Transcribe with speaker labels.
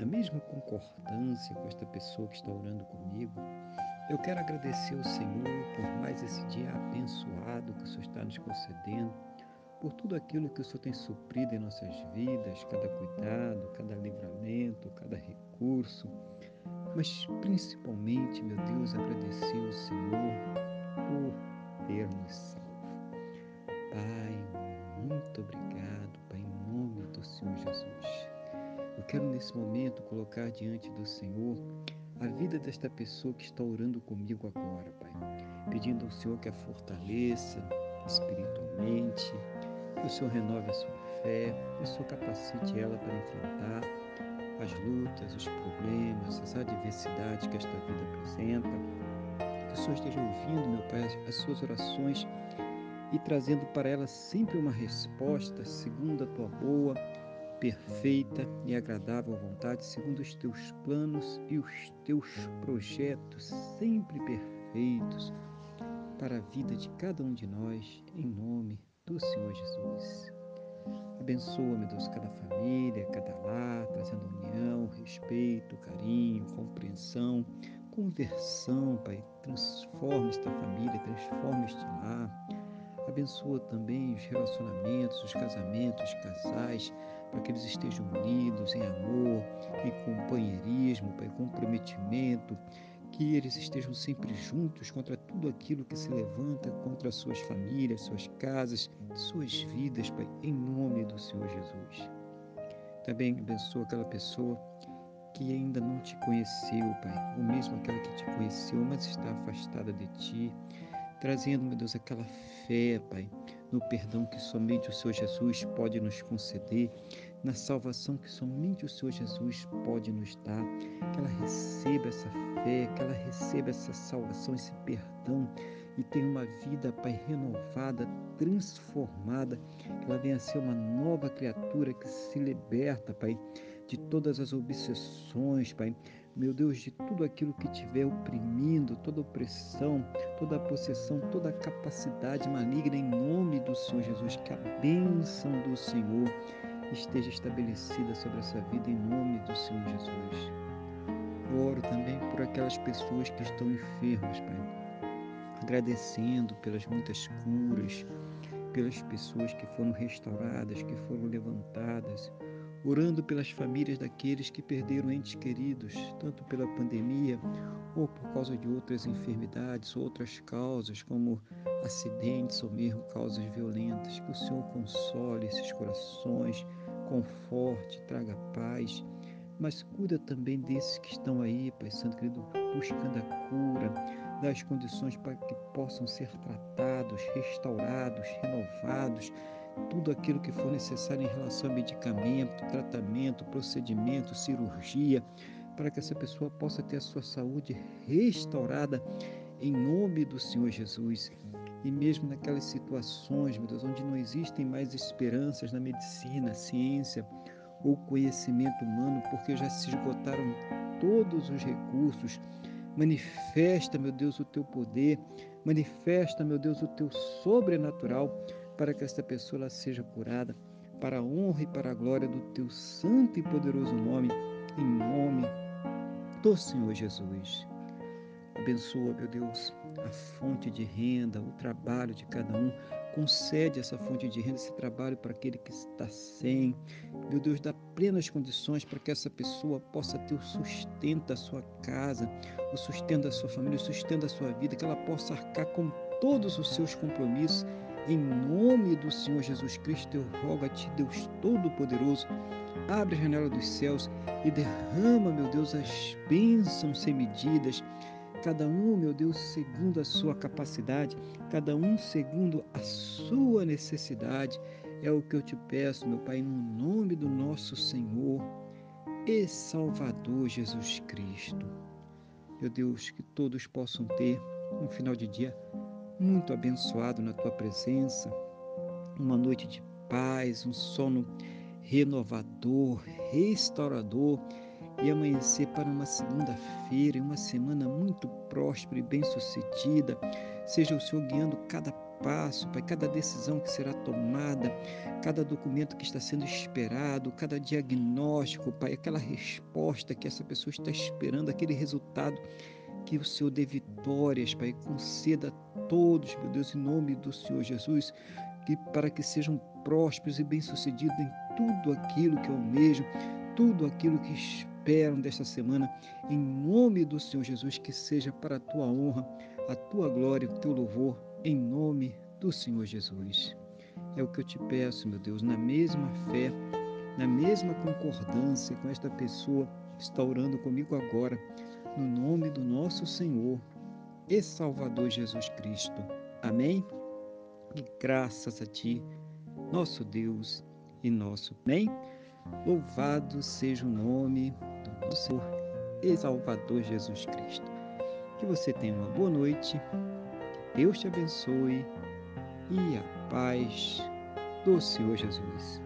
Speaker 1: na mesma concordância com esta pessoa que está orando comigo, eu quero agradecer ao Senhor por mais esse dia abençoado que o Senhor está nos concedendo, por tudo aquilo que o Senhor tem suprido em nossas vidas, cada cuidado, cada livramento, cada recurso, mas principalmente, meu Deus, agradecer ao Senhor por ter nos salvo. Pai, muito obrigado, Pai, em nome do Senhor Jesus. Quero nesse momento colocar diante do Senhor a vida desta pessoa que está orando comigo agora, Pai. Pedindo ao Senhor que a fortaleça espiritualmente, que o Senhor renove a sua fé, que o Senhor capacite ela para enfrentar as lutas, os problemas, as adversidades que esta vida apresenta. Que o Senhor esteja ouvindo, meu Pai, as suas orações e trazendo para ela sempre uma resposta segundo a tua boa perfeita e agradável vontade, segundo os teus planos e os teus projetos sempre perfeitos para a vida de cada um de nós, em nome do Senhor Jesus. Abençoa, meu Deus, cada família, cada lar, trazendo união, respeito, carinho, compreensão, conversão, Pai. Transforma esta família, transforma este lar. Abençoa também os relacionamentos, os casamentos, os casais, para que eles estejam unidos em amor, em companheirismo, Pai, comprometimento, que eles estejam sempre juntos contra tudo aquilo que se levanta contra suas famílias, suas casas, suas vidas, Pai, em nome do Senhor Jesus. Também abençoa aquela pessoa que ainda não te conheceu, Pai, ou mesmo aquela que te conheceu, mas está afastada de ti, trazendo, meu Deus, aquela fé, Pai, no perdão que somente o Senhor Jesus pode nos conceder, na salvação que somente o Senhor Jesus pode nos dar, que ela receba essa fé, que ela receba essa salvação, esse perdão e tenha uma vida, Pai, renovada, transformada, que ela venha a ser uma nova criatura que se liberta, Pai, de todas as obsessões, Pai, meu Deus, de tudo aquilo que tiver oprimindo, toda opressão, toda possessão, toda capacidade maligna, em nome do Senhor Jesus, que a bênção do Senhor esteja estabelecida sobre essa vida, em nome do Senhor Jesus. Eu oro também por aquelas pessoas que estão enfermas, Pai, agradecendo pelas muitas curas, pelas pessoas que foram restauradas, que foram levantadas, orando pelas famílias daqueles que perderam entes queridos, tanto pela pandemia ou por causa de outras enfermidades, outras causas, como acidentes ou mesmo causas violentas. Que o Senhor console esses corações, conforte, traga paz, mas cuida também desses que estão aí, Pai Santo querido, buscando a cura, das condições para que possam ser tratados, restaurados, renovados tudo aquilo que for necessário em relação a medicamento, tratamento, procedimento, cirurgia, para que essa pessoa possa ter a sua saúde restaurada em nome do Senhor Jesus. E mesmo naquelas situações, meu Deus, onde não existem mais esperanças na medicina, ciência ou conhecimento humano, porque já se esgotaram todos os recursos, manifesta, meu Deus, o teu poder, manifesta, meu Deus, o teu sobrenatural para que esta pessoa seja curada, para a honra e para a glória do teu santo e poderoso nome, em nome do Senhor Jesus. Abençoa, meu Deus, a fonte de renda, o trabalho de cada um. Concede essa fonte de renda, esse trabalho para aquele que está sem. Meu Deus, dá plenas condições para que essa pessoa possa ter o sustento da sua casa, o sustento da sua família, o sustento da sua vida, que ela possa arcar com todos os seus compromissos em nome do Senhor Jesus Cristo, eu rogo a Ti, Deus Todo-Poderoso, abre a janela dos céus e derrama, meu Deus, as bênçãos sem medidas, cada um, meu Deus, segundo a sua capacidade, cada um segundo a sua necessidade. É o que eu te peço, meu Pai, no nome do nosso Senhor e Salvador Jesus Cristo. meu Deus, que todos possam ter um final de dia muito abençoado na tua presença, uma noite de paz, um sono renovador, restaurador e amanhecer para uma segunda-feira e uma semana muito próspera e bem-sucedida. Seja o Senhor guiando cada passo, Pai, cada decisão que será tomada, cada documento que está sendo esperado, cada diagnóstico, Pai, aquela resposta que essa pessoa está esperando, aquele resultado que o Senhor dê vitórias, Pai, conceda a todos, meu Deus, em nome do Senhor Jesus, que para que sejam prósperos e bem-sucedidos em tudo aquilo que almejam, tudo aquilo que esperam desta semana, em nome do Senhor Jesus, que seja para a tua honra, a tua glória, o teu louvor, em nome do Senhor Jesus. É o que eu te peço, meu Deus, na mesma fé, na mesma concordância com esta pessoa que está orando comigo agora, no nome do nosso Senhor e Salvador Jesus Cristo. Amém? E graças a Ti, nosso Deus e nosso Amém. Louvado seja o nome do nosso Senhor e Salvador Jesus Cristo. Que você tenha uma boa noite, que Deus te abençoe e a paz do Senhor Jesus.